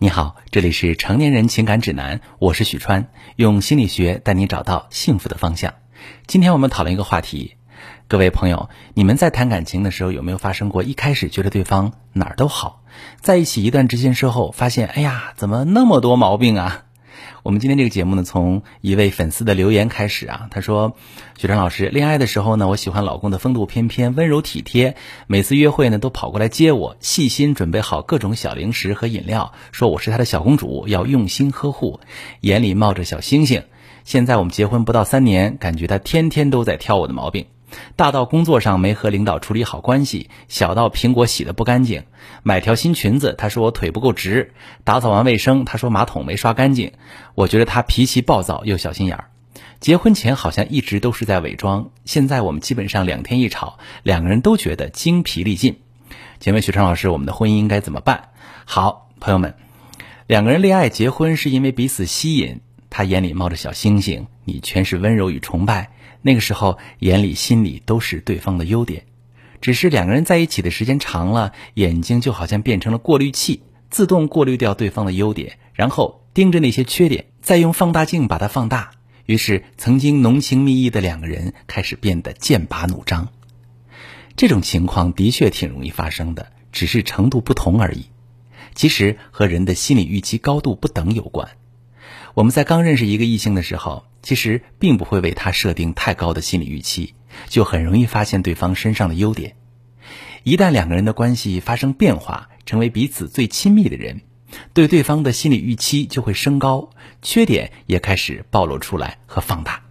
你好，这里是成年人情感指南，我是许川，用心理学带你找到幸福的方向。今天我们讨论一个话题，各位朋友，你们在谈感情的时候有没有发生过？一开始觉得对方哪儿都好，在一起一段时间之后，发现哎呀，怎么那么多毛病啊？我们今天这个节目呢，从一位粉丝的留言开始啊。他说：“许川老师，恋爱的时候呢，我喜欢老公的风度翩翩、温柔体贴，每次约会呢都跑过来接我，细心准备好各种小零食和饮料，说我是他的小公主，要用心呵护，眼里冒着小星星。现在我们结婚不到三年，感觉他天天都在挑我的毛病。”大到工作上没和领导处理好关系，小到苹果洗的不干净，买条新裙子，他说我腿不够直，打扫完卫生，他说马桶没刷干净。我觉得他脾气暴躁又小心眼儿。结婚前好像一直都是在伪装，现在我们基本上两天一吵，两个人都觉得精疲力尽。请问许川老师，我们的婚姻应该怎么办？好，朋友们，两个人恋爱结婚是因为彼此吸引，他眼里冒着小星星，你全是温柔与崇拜。那个时候，眼里心里都是对方的优点，只是两个人在一起的时间长了，眼睛就好像变成了过滤器，自动过滤掉对方的优点，然后盯着那些缺点，再用放大镜把它放大。于是，曾经浓情蜜意的两个人开始变得剑拔弩张。这种情况的确挺容易发生的，只是程度不同而已。其实和人的心理预期高度不等有关。我们在刚认识一个异性的时候。其实并不会为他设定太高的心理预期，就很容易发现对方身上的优点。一旦两个人的关系发生变化，成为彼此最亲密的人，对对方的心理预期就会升高，缺点也开始暴露出来和放大。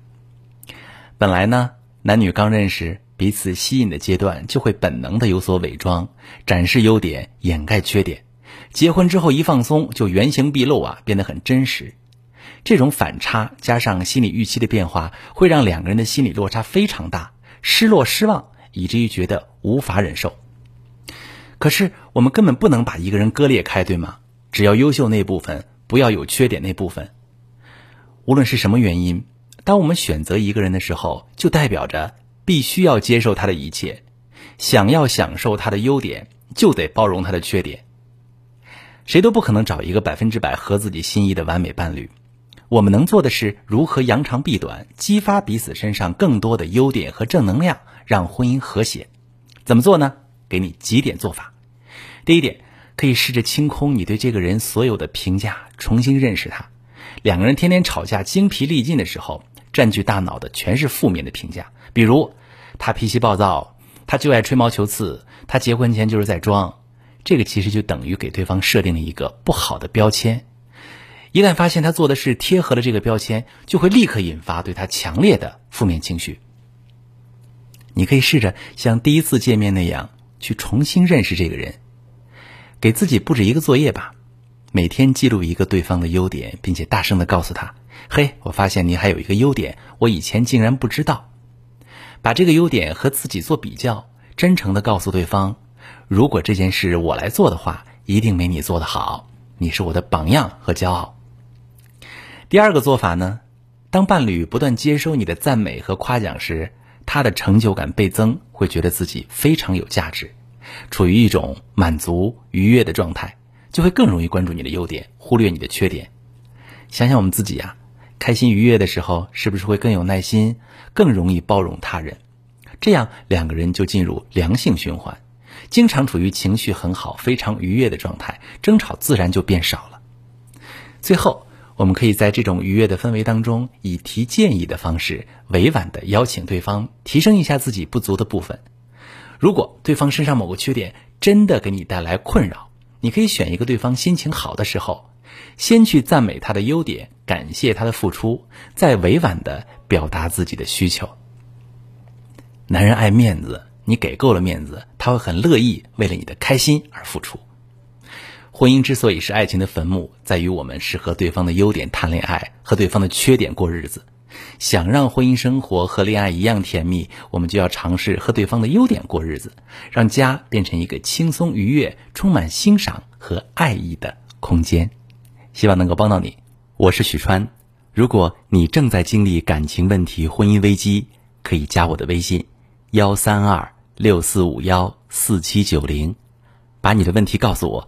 本来呢，男女刚认识、彼此吸引的阶段，就会本能的有所伪装，展示优点，掩盖缺点。结婚之后一放松，就原形毕露啊，变得很真实。这种反差加上心理预期的变化，会让两个人的心理落差非常大，失落、失望，以至于觉得无法忍受。可是我们根本不能把一个人割裂开，对吗？只要优秀那部分，不要有缺点那部分。无论是什么原因，当我们选择一个人的时候，就代表着必须要接受他的一切。想要享受他的优点，就得包容他的缺点。谁都不可能找一个百分之百合自己心意的完美伴侣。我们能做的是如何扬长避短，激发彼此身上更多的优点和正能量，让婚姻和谐。怎么做呢？给你几点做法。第一点，可以试着清空你对这个人所有的评价，重新认识他。两个人天天吵架、精疲力尽的时候，占据大脑的全是负面的评价，比如他脾气暴躁，他就爱吹毛求疵，他结婚前就是在装。这个其实就等于给对方设定了一个不好的标签。一旦发现他做的事贴合了这个标签，就会立刻引发对他强烈的负面情绪。你可以试着像第一次见面那样去重新认识这个人，给自己布置一个作业吧，每天记录一个对方的优点，并且大声的告诉他：“嘿，我发现你还有一个优点，我以前竟然不知道。”把这个优点和自己做比较，真诚的告诉对方：“如果这件事我来做的话，一定没你做的好。你是我的榜样和骄傲。”第二个做法呢，当伴侣不断接收你的赞美和夸奖时，他的成就感倍增，会觉得自己非常有价值，处于一种满足愉悦的状态，就会更容易关注你的优点，忽略你的缺点。想想我们自己呀，开心愉悦的时候，是不是会更有耐心，更容易包容他人？这样两个人就进入良性循环，经常处于情绪很好、非常愉悦的状态，争吵自然就变少了。最后。我们可以在这种愉悦的氛围当中，以提建议的方式，委婉的邀请对方提升一下自己不足的部分。如果对方身上某个缺点真的给你带来困扰，你可以选一个对方心情好的时候，先去赞美他的优点，感谢他的付出，再委婉的表达自己的需求。男人爱面子，你给够了面子，他会很乐意为了你的开心而付出。婚姻之所以是爱情的坟墓，在于我们是和对方的优点谈恋爱，和对方的缺点过日子。想让婚姻生活和恋爱一样甜蜜，我们就要尝试和对方的优点过日子，让家变成一个轻松愉悦、充满欣赏和爱意的空间。希望能够帮到你。我是许川。如果你正在经历感情问题、婚姻危机，可以加我的微信：幺三二六四五幺四七九零，把你的问题告诉我。